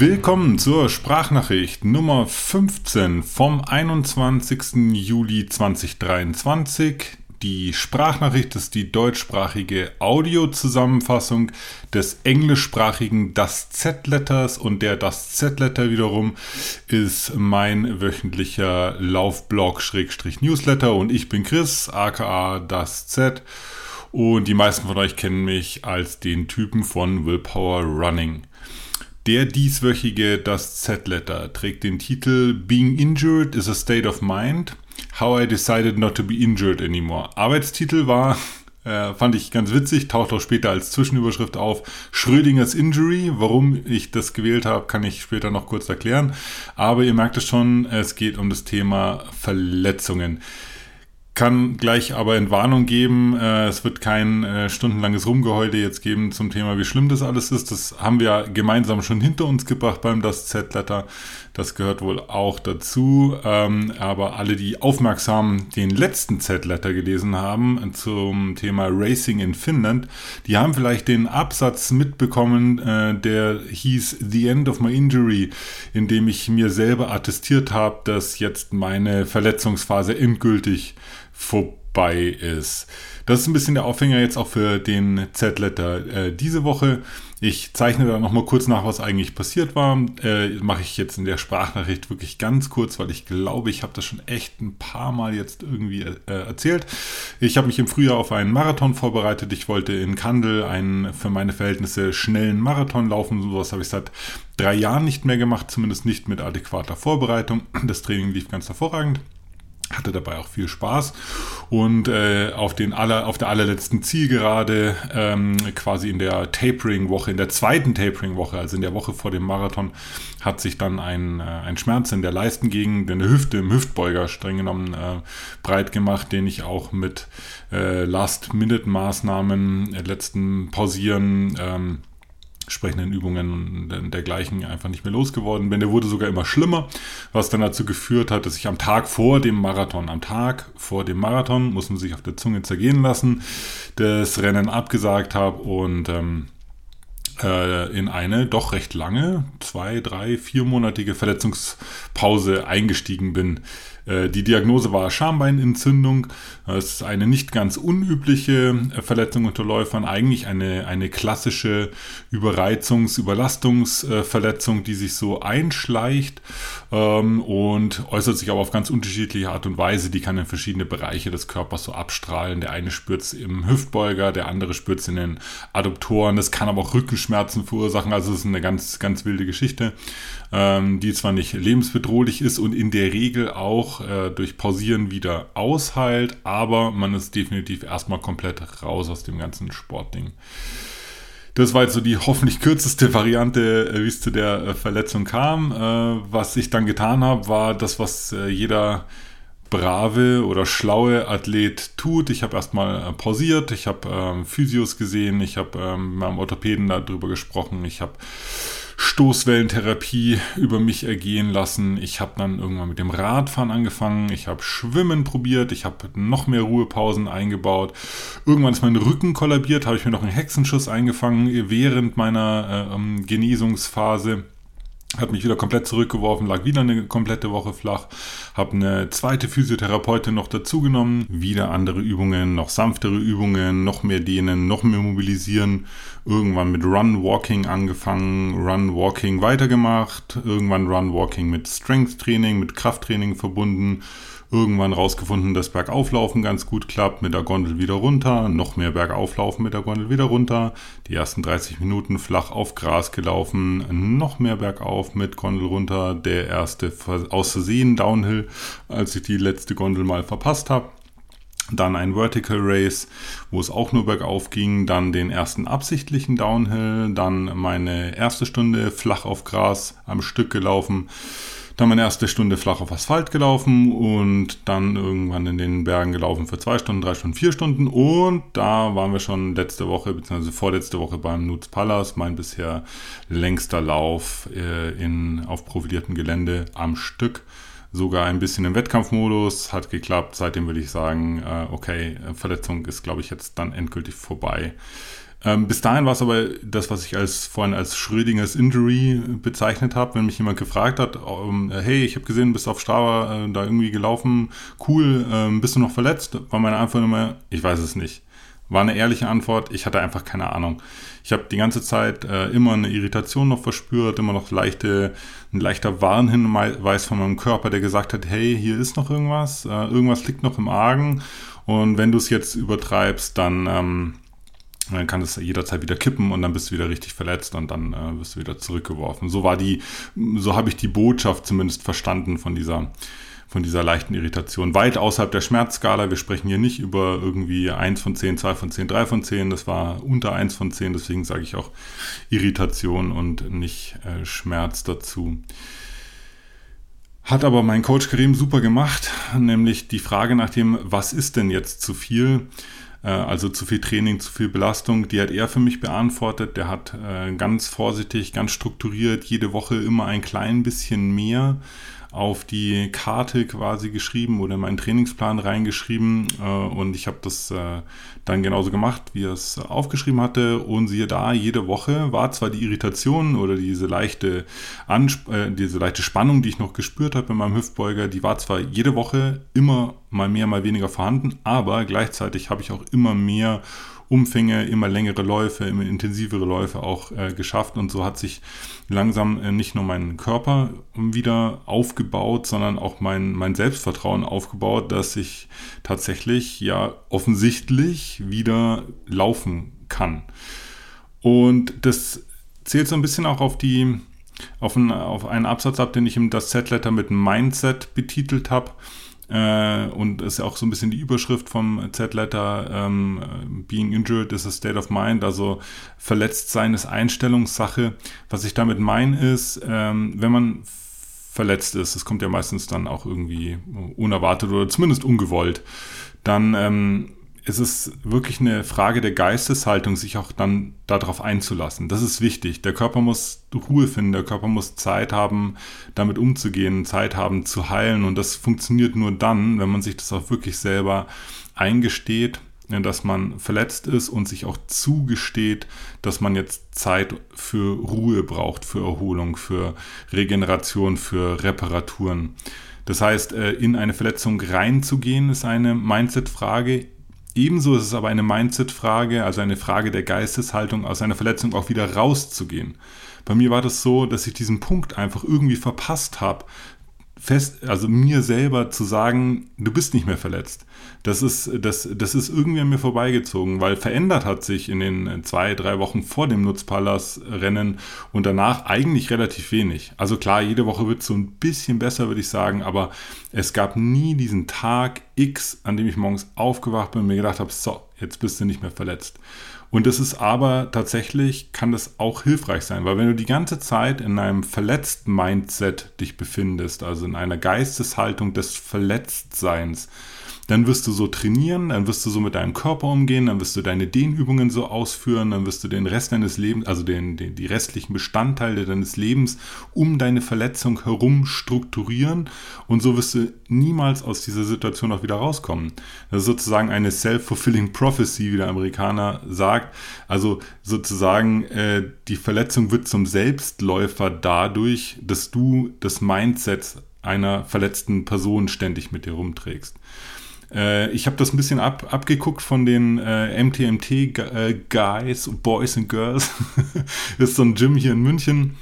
Willkommen zur Sprachnachricht Nummer 15 vom 21. Juli 2023. Die Sprachnachricht ist die deutschsprachige Audiozusammenfassung des englischsprachigen Das Z-Letters und der Das Z-Letter wiederum ist mein wöchentlicher Laufblog-Newsletter und ich bin Chris, aka Das Z und die meisten von euch kennen mich als den Typen von Willpower Running. Der dieswöchige Das Z-Letter trägt den Titel Being Injured is a State of Mind. How I Decided Not to Be Injured Anymore. Arbeitstitel war, äh, fand ich ganz witzig, taucht auch später als Zwischenüberschrift auf, Schrödingers Injury. Warum ich das gewählt habe, kann ich später noch kurz erklären. Aber ihr merkt es schon, es geht um das Thema Verletzungen kann gleich aber in Warnung geben, äh, es wird kein äh, stundenlanges Rumgeheule jetzt geben zum Thema, wie schlimm das alles ist. Das haben wir gemeinsam schon hinter uns gebracht beim Das Z-Letter. Das gehört wohl auch dazu. Ähm, aber alle, die aufmerksam den letzten Z-Letter gelesen haben zum Thema Racing in Finnland, die haben vielleicht den Absatz mitbekommen, äh, der hieß The End of My Injury, in dem ich mir selber attestiert habe, dass jetzt meine Verletzungsphase endgültig vorbei ist. Das ist ein bisschen der Aufhänger jetzt auch für den Z-Letter äh, diese Woche. Ich zeichne da nochmal kurz nach, was eigentlich passiert war. Äh, Mache ich jetzt in der Sprachnachricht wirklich ganz kurz, weil ich glaube, ich habe das schon echt ein paar Mal jetzt irgendwie äh, erzählt. Ich habe mich im Frühjahr auf einen Marathon vorbereitet. Ich wollte in Kandel einen für meine Verhältnisse schnellen Marathon laufen. Sowas habe ich seit drei Jahren nicht mehr gemacht, zumindest nicht mit adäquater Vorbereitung. Das Training lief ganz hervorragend hatte dabei auch viel Spaß. Und äh, auf den aller auf der allerletzten Zielgerade ähm, quasi in der Tapering Woche in der zweiten Tapering Woche also in der Woche vor dem Marathon hat sich dann ein, äh, ein Schmerz in der Leistengegend in der Hüfte im Hüftbeuger streng genommen äh, breit gemacht den ich auch mit äh, Last Minute Maßnahmen äh, letzten Pausieren ähm, entsprechenden Übungen und dergleichen einfach nicht mehr losgeworden bin. Der wurde sogar immer schlimmer, was dann dazu geführt hat, dass ich am Tag vor dem Marathon, am Tag vor dem Marathon, muss man sich auf der Zunge zergehen lassen, das Rennen abgesagt habe und ähm, äh, in eine doch recht lange, zwei, drei, viermonatige Verletzungspause eingestiegen bin. Äh, die Diagnose war Schambeinentzündung. Das ist eine nicht ganz unübliche äh, Verletzung unter Läufern, eigentlich eine, eine klassische Überreizungs-, Überlastungsverletzung, die sich so einschleicht ähm, und äußert sich aber auf ganz unterschiedliche Art und Weise. Die kann in verschiedene Bereiche des Körpers so abstrahlen. Der eine spürt es im Hüftbeuger, der andere spürt es in den Adduktoren. Das kann aber auch Rückenschmerzen verursachen. Also es ist eine ganz, ganz wilde Geschichte, ähm, die zwar nicht lebensbedrohlich ist und in der Regel auch äh, durch Pausieren wieder ausheilt, aber man ist definitiv erstmal komplett raus aus dem ganzen Sportding. Das war jetzt so die hoffentlich kürzeste Variante, äh, wie es zu der äh, Verletzung kam. Äh, was ich dann getan habe, war das, was jeder brave oder schlaue Athlet tut. Ich habe erstmal pausiert, ich habe ähm, Physios gesehen, ich habe ähm, mit meinem Orthopäden darüber gesprochen, ich habe Stoßwellentherapie über mich ergehen lassen. Ich habe dann irgendwann mit dem Radfahren angefangen. Ich habe Schwimmen probiert. Ich habe noch mehr Ruhepausen eingebaut. Irgendwann ist mein Rücken kollabiert. Habe ich mir noch einen Hexenschuss eingefangen während meiner äh, ähm, Genesungsphase hat mich wieder komplett zurückgeworfen, lag wieder eine komplette Woche flach, habe eine zweite Physiotherapeutin noch dazugenommen, wieder andere Übungen, noch sanftere Übungen, noch mehr dehnen, noch mehr mobilisieren, irgendwann mit Run Walking angefangen, Run Walking weitergemacht, irgendwann Run Walking mit Strength Training, mit Krafttraining verbunden, irgendwann rausgefunden, dass Bergauflaufen ganz gut klappt, mit der Gondel wieder runter, noch mehr Bergauflaufen mit der Gondel wieder runter, die ersten 30 Minuten flach auf Gras gelaufen, noch mehr bergauf mit Gondel runter, der erste aus Versehen Downhill, als ich die letzte Gondel mal verpasst habe. Dann ein Vertical Race, wo es auch nur bergauf ging. Dann den ersten absichtlichen Downhill. Dann meine erste Stunde flach auf Gras am Stück gelaufen. Dann meine erste Stunde flach auf Asphalt gelaufen und dann irgendwann in den Bergen gelaufen für zwei Stunden, drei Stunden, vier Stunden. Und da waren wir schon letzte Woche, beziehungsweise vorletzte Woche beim Nutz Palace, mein bisher längster Lauf äh, in, auf profiliertem Gelände am Stück. Sogar ein bisschen im Wettkampfmodus, hat geklappt. Seitdem würde ich sagen, äh, okay, Verletzung ist, glaube ich, jetzt dann endgültig vorbei. Ähm, bis dahin war es aber das, was ich als vorhin als Schrödingers Injury bezeichnet habe, wenn mich jemand gefragt hat, ähm, hey, ich habe gesehen, bist auf Strava äh, da irgendwie gelaufen, cool, ähm, bist du noch verletzt? War meine Antwort immer, ich weiß es nicht. War eine ehrliche Antwort, ich hatte einfach keine Ahnung. Ich habe die ganze Zeit äh, immer eine Irritation noch verspürt, immer noch leichte, ein leichter Warnhinweis von meinem Körper, der gesagt hat, hey, hier ist noch irgendwas, äh, irgendwas liegt noch im Argen und wenn du es jetzt übertreibst, dann, ähm, dann kann es jederzeit wieder kippen und dann bist du wieder richtig verletzt und dann äh, wirst du wieder zurückgeworfen. So war die, so habe ich die Botschaft zumindest verstanden von dieser von dieser leichten Irritation. Weit außerhalb der Schmerzskala. Wir sprechen hier nicht über irgendwie 1 von 10, 2 von 10, 3 von 10. Das war unter 1 von 10. Deswegen sage ich auch Irritation und nicht äh, Schmerz dazu. Hat aber mein Coach Karim super gemacht, nämlich die Frage nach dem, was ist denn jetzt zu viel? Äh, also zu viel Training, zu viel Belastung, die hat er für mich beantwortet. Der hat äh, ganz vorsichtig, ganz strukturiert jede Woche immer ein klein bisschen mehr auf die Karte quasi geschrieben oder in meinen Trainingsplan reingeschrieben äh, und ich habe das äh, dann genauso gemacht, wie er es aufgeschrieben hatte und siehe da, jede Woche war zwar die Irritation oder diese leichte, Ansp äh, diese leichte Spannung, die ich noch gespürt habe in meinem Hüftbeuger, die war zwar jede Woche immer mal mehr, mal weniger vorhanden, aber gleichzeitig habe ich auch immer mehr Umfänge, immer längere Läufe, immer intensivere Läufe auch äh, geschafft. Und so hat sich langsam äh, nicht nur mein Körper wieder aufgebaut, sondern auch mein, mein Selbstvertrauen aufgebaut, dass ich tatsächlich ja offensichtlich wieder laufen kann. Und das zählt so ein bisschen auch auf die auf einen, auf einen Absatz ab, den ich im Das Z-Letter mit Mindset betitelt habe. Äh, und ist ja auch so ein bisschen die Überschrift vom Z-Letter, ähm, Being injured is a state of mind, also verletzt sein ist Einstellungssache. Was ich damit meine ist, ähm, wenn man verletzt ist, das kommt ja meistens dann auch irgendwie unerwartet oder zumindest ungewollt, dann ähm, es ist wirklich eine Frage der Geisteshaltung, sich auch dann darauf einzulassen. Das ist wichtig. Der Körper muss Ruhe finden, der Körper muss Zeit haben, damit umzugehen, Zeit haben zu heilen. Und das funktioniert nur dann, wenn man sich das auch wirklich selber eingesteht, dass man verletzt ist und sich auch zugesteht, dass man jetzt Zeit für Ruhe braucht, für Erholung, für Regeneration, für Reparaturen. Das heißt, äh, in eine Verletzung reinzugehen, ist eine Mindset-Frage Ebenso ist es aber eine Mindset-Frage, also eine Frage der Geisteshaltung, aus einer Verletzung auch wieder rauszugehen. Bei mir war das so, dass ich diesen Punkt einfach irgendwie verpasst habe, fest, also mir selber zu sagen, du bist nicht mehr verletzt. Das ist, das, das ist irgendwie an mir vorbeigezogen, weil verändert hat sich in den zwei, drei Wochen vor dem Nutzpalast-Rennen und danach eigentlich relativ wenig. Also klar, jede Woche wird es so ein bisschen besser, würde ich sagen, aber es gab nie diesen Tag X, an dem ich morgens aufgewacht bin und mir gedacht habe, so, jetzt bist du nicht mehr verletzt. Und es ist aber tatsächlich, kann das auch hilfreich sein, weil wenn du die ganze Zeit in einem verletzten Mindset dich befindest, also in einer Geisteshaltung des Verletztseins, dann wirst du so trainieren, dann wirst du so mit deinem Körper umgehen, dann wirst du deine Dehnübungen so ausführen, dann wirst du den Rest deines Lebens, also den, den, die restlichen Bestandteile deines Lebens um deine Verletzung herum strukturieren und so wirst du niemals aus dieser Situation auch wieder rauskommen. Das ist sozusagen eine self-fulfilling prophecy, wie der Amerikaner sagt. Also sozusagen äh, die Verletzung wird zum Selbstläufer dadurch, dass du das Mindset einer verletzten Person ständig mit dir rumträgst. Äh, ich habe das ein bisschen ab, abgeguckt von den äh, MTMT-Guys, äh, Boys and Girls. das ist so ein Gym hier in München.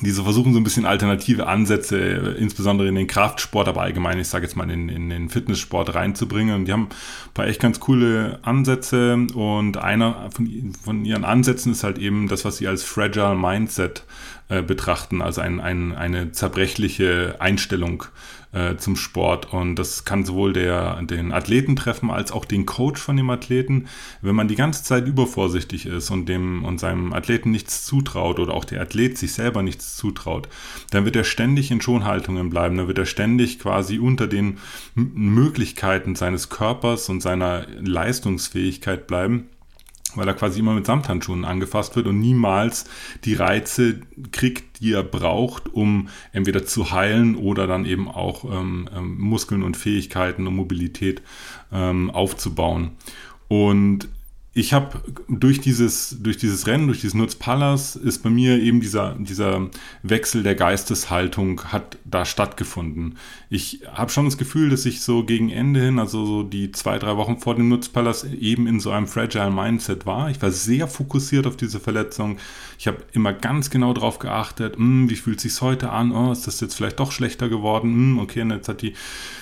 Die so versuchen so ein bisschen alternative Ansätze, insbesondere in den Kraftsport, aber allgemein, ich sage jetzt mal, in, in den Fitnesssport reinzubringen. Und die haben ein paar echt ganz coole Ansätze. Und einer von, von ihren Ansätzen ist halt eben das, was sie als Fragile Mindset äh, betrachten, also ein, ein, eine zerbrechliche Einstellung äh, zum Sport. Und das kann sowohl der, den Athleten treffen als auch den Coach von dem Athleten. Wenn man die ganze Zeit übervorsichtig ist und dem und seinem Athleten nichts zutraut oder auch der Athlet sich selber nichts zutraut, dann wird er ständig in Schonhaltungen bleiben. Dann wird er ständig quasi unter den Möglichkeiten seines Körpers und seiner Leistungsfähigkeit bleiben weil er quasi immer mit Samthandschuhen angefasst wird und niemals die Reize kriegt, die er braucht, um entweder zu heilen oder dann eben auch ähm, ähm, Muskeln und Fähigkeiten und Mobilität ähm, aufzubauen. Und ich habe durch dieses, durch dieses Rennen, durch dieses Nutzpalast ist bei mir eben dieser, dieser Wechsel der Geisteshaltung hat da stattgefunden. Ich habe schon das Gefühl, dass ich so gegen Ende hin, also so die zwei, drei Wochen vor dem Nutzpalast eben in so einem fragile Mindset war. Ich war sehr fokussiert auf diese Verletzung. Ich habe immer ganz genau darauf geachtet, hm, wie fühlt es sich heute an? Oh, ist das jetzt vielleicht doch schlechter geworden? Hm, okay, jetzt hat die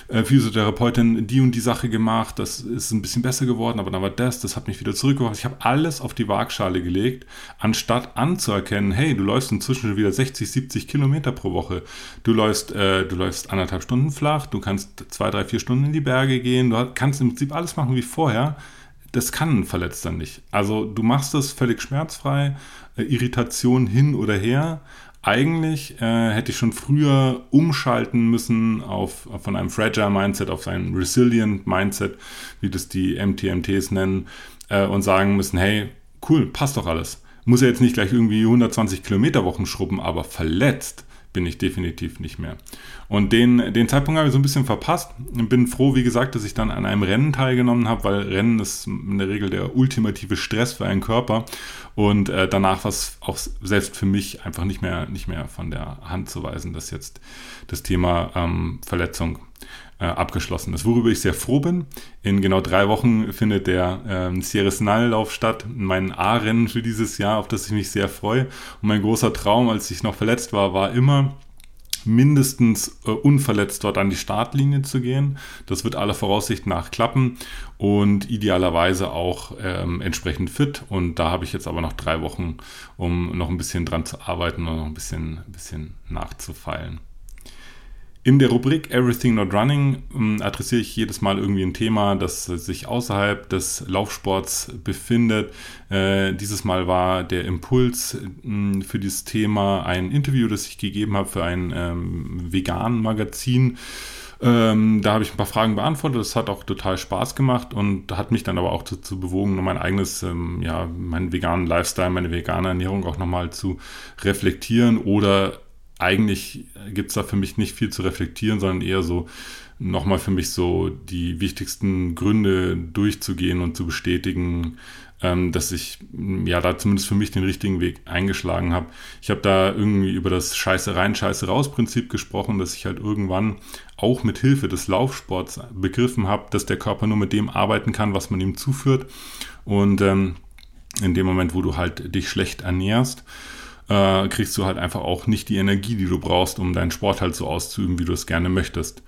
äh, Physiotherapeutin die und die Sache gemacht. Das ist ein bisschen besser geworden, aber dann war das, das hat mich wieder zurückgebracht. Ich habe alles auf die Waagschale gelegt, anstatt anzuerkennen, hey, du läufst inzwischen wieder 60, 70 Kilometer pro Woche. Du läufst, äh, du läufst anderthalb Stunden flach, du kannst zwei, drei, vier Stunden in die Berge gehen, du kannst im Prinzip alles machen wie vorher. Das kann ein Verletzter nicht. Also du machst das völlig schmerzfrei, äh, Irritation hin oder her, eigentlich äh, hätte ich schon früher umschalten müssen auf, von einem Fragile Mindset auf ein Resilient Mindset, wie das die MTMTs nennen, äh, und sagen müssen, hey, cool, passt doch alles. Muss ja jetzt nicht gleich irgendwie 120 Kilometer Wochen schrubben, aber verletzt bin ich definitiv nicht mehr. Und den, den Zeitpunkt habe ich so ein bisschen verpasst. Bin froh, wie gesagt, dass ich dann an einem Rennen teilgenommen habe, weil Rennen ist in der Regel der ultimative Stress für einen Körper. Und äh, danach war es auch selbst für mich einfach nicht mehr, nicht mehr von der Hand zu weisen, dass jetzt das Thema ähm, Verletzung abgeschlossen ist. Worüber ich sehr froh bin. In genau drei Wochen findet der ähm, Sierra Snall-Lauf statt, mein A-Rennen für dieses Jahr, auf das ich mich sehr freue. Und mein großer Traum, als ich noch verletzt war, war immer, mindestens äh, unverletzt dort an die Startlinie zu gehen. Das wird aller Voraussicht nach klappen und idealerweise auch ähm, entsprechend fit. Und da habe ich jetzt aber noch drei Wochen, um noch ein bisschen dran zu arbeiten und noch ein bisschen, ein bisschen nachzufeilen. In der Rubrik Everything Not Running ähm, adressiere ich jedes Mal irgendwie ein Thema, das sich außerhalb des Laufsports befindet. Äh, dieses Mal war der Impuls äh, für dieses Thema ein Interview, das ich gegeben habe für ein ähm, vegan Magazin. Ähm, da habe ich ein paar Fragen beantwortet. Das hat auch total Spaß gemacht und hat mich dann aber auch dazu bewogen, mein eigenes, ähm, ja, meinen veganen Lifestyle, meine vegane Ernährung auch nochmal zu reflektieren oder eigentlich gibt es da für mich nicht viel zu reflektieren, sondern eher so nochmal für mich so die wichtigsten Gründe durchzugehen und zu bestätigen, ähm, dass ich ja da zumindest für mich den richtigen Weg eingeschlagen habe. Ich habe da irgendwie über das Scheiße rein, Scheiße raus Prinzip gesprochen, dass ich halt irgendwann auch mit Hilfe des Laufsports begriffen habe, dass der Körper nur mit dem arbeiten kann, was man ihm zuführt. Und ähm, in dem Moment, wo du halt dich schlecht ernährst, äh, kriegst du halt einfach auch nicht die Energie, die du brauchst, um deinen Sport halt so auszuüben, wie du es gerne möchtest.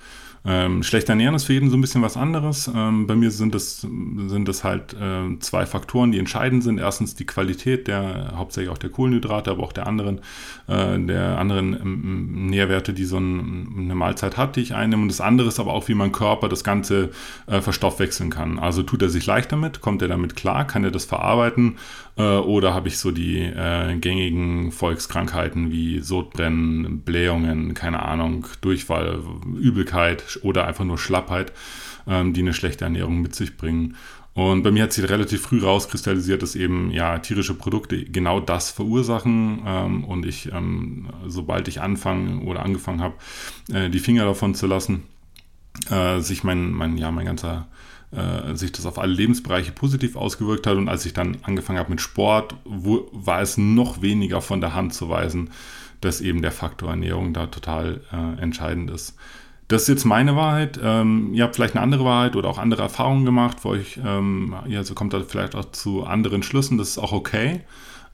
Ähm, schlecht ernähren ist für jeden so ein bisschen was anderes. Ähm, bei mir sind es, sind es halt äh, zwei Faktoren, die entscheidend sind. Erstens die Qualität der, hauptsächlich auch der Kohlenhydrate, aber auch der anderen, äh, der anderen ähm, Nährwerte, die so ein, eine Mahlzeit hat, die ich einnehme. Und das andere ist aber auch, wie mein Körper das Ganze äh, verstoffwechseln kann. Also tut er sich leicht damit, kommt er damit klar, kann er das verarbeiten äh, oder habe ich so die äh, gängigen Volkskrankheiten wie Sodbrennen, Blähungen, keine Ahnung, Durchfall, Übelkeit, oder einfach nur Schlappheit, ähm, die eine schlechte Ernährung mit sich bringen. Und bei mir hat sich relativ früh rauskristallisiert, dass eben ja tierische Produkte genau das verursachen. Ähm, und ich, ähm, sobald ich anfange oder angefangen habe, äh, die Finger davon zu lassen, äh, sich mein, mein, ja, mein ganzer äh, sich das auf alle Lebensbereiche positiv ausgewirkt hat. Und als ich dann angefangen habe mit Sport, wo, war es noch weniger von der Hand zu weisen, dass eben der Faktor Ernährung da total äh, entscheidend ist. Das ist jetzt meine Wahrheit. Ähm, ihr habt vielleicht eine andere Wahrheit oder auch andere Erfahrungen gemacht, wo euch, ähm, ja, so kommt da vielleicht auch zu anderen Schlüssen. Das ist auch okay.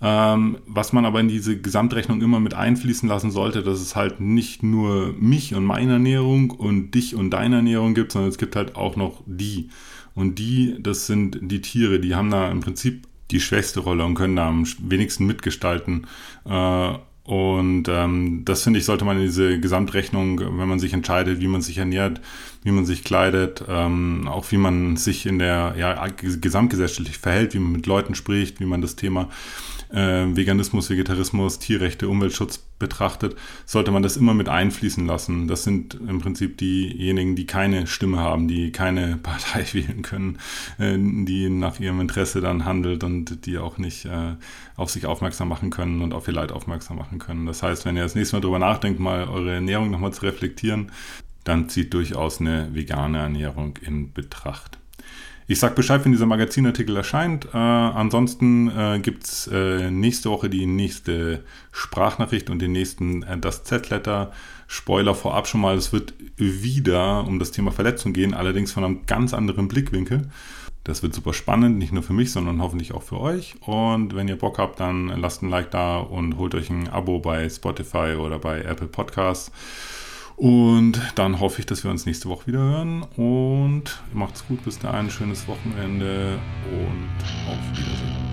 Ähm, was man aber in diese Gesamtrechnung immer mit einfließen lassen sollte, dass es halt nicht nur mich und meine Ernährung und dich und deine Ernährung gibt, sondern es gibt halt auch noch die. Und die, das sind die Tiere, die haben da im Prinzip die schwächste Rolle und können da am wenigsten mitgestalten. Äh, und ähm, das finde ich, sollte man in diese Gesamtrechnung, wenn man sich entscheidet, wie man sich ernährt, wie man sich kleidet, ähm, auch wie man sich in der ja, gesamtgesellschaftlich verhält, wie man mit Leuten spricht, wie man das Thema äh, Veganismus, Vegetarismus, Tierrechte, Umweltschutz betrachtet, sollte man das immer mit einfließen lassen. Das sind im Prinzip diejenigen, die keine Stimme haben, die keine Partei wählen können, äh, die nach ihrem Interesse dann handelt und die auch nicht äh, auf sich aufmerksam machen können und auf ihr Leid aufmerksam machen können. Das heißt, wenn ihr das nächste Mal darüber nachdenkt, mal eure Ernährung nochmal zu reflektieren, dann zieht durchaus eine vegane Ernährung in Betracht. Ich sag Bescheid, wenn dieser Magazinartikel erscheint. Äh, ansonsten äh, gibt es äh, nächste Woche die nächste Sprachnachricht und den nächsten äh, das Z-Letter. Spoiler vorab schon mal, es wird wieder um das Thema Verletzung gehen, allerdings von einem ganz anderen Blickwinkel. Das wird super spannend, nicht nur für mich, sondern hoffentlich auch für euch. Und wenn ihr Bock habt, dann lasst ein Like da und holt euch ein Abo bei Spotify oder bei Apple Podcasts. Und dann hoffe ich, dass wir uns nächste Woche wieder hören. Und macht's gut, bis dahin, schönes Wochenende und auf Wiedersehen.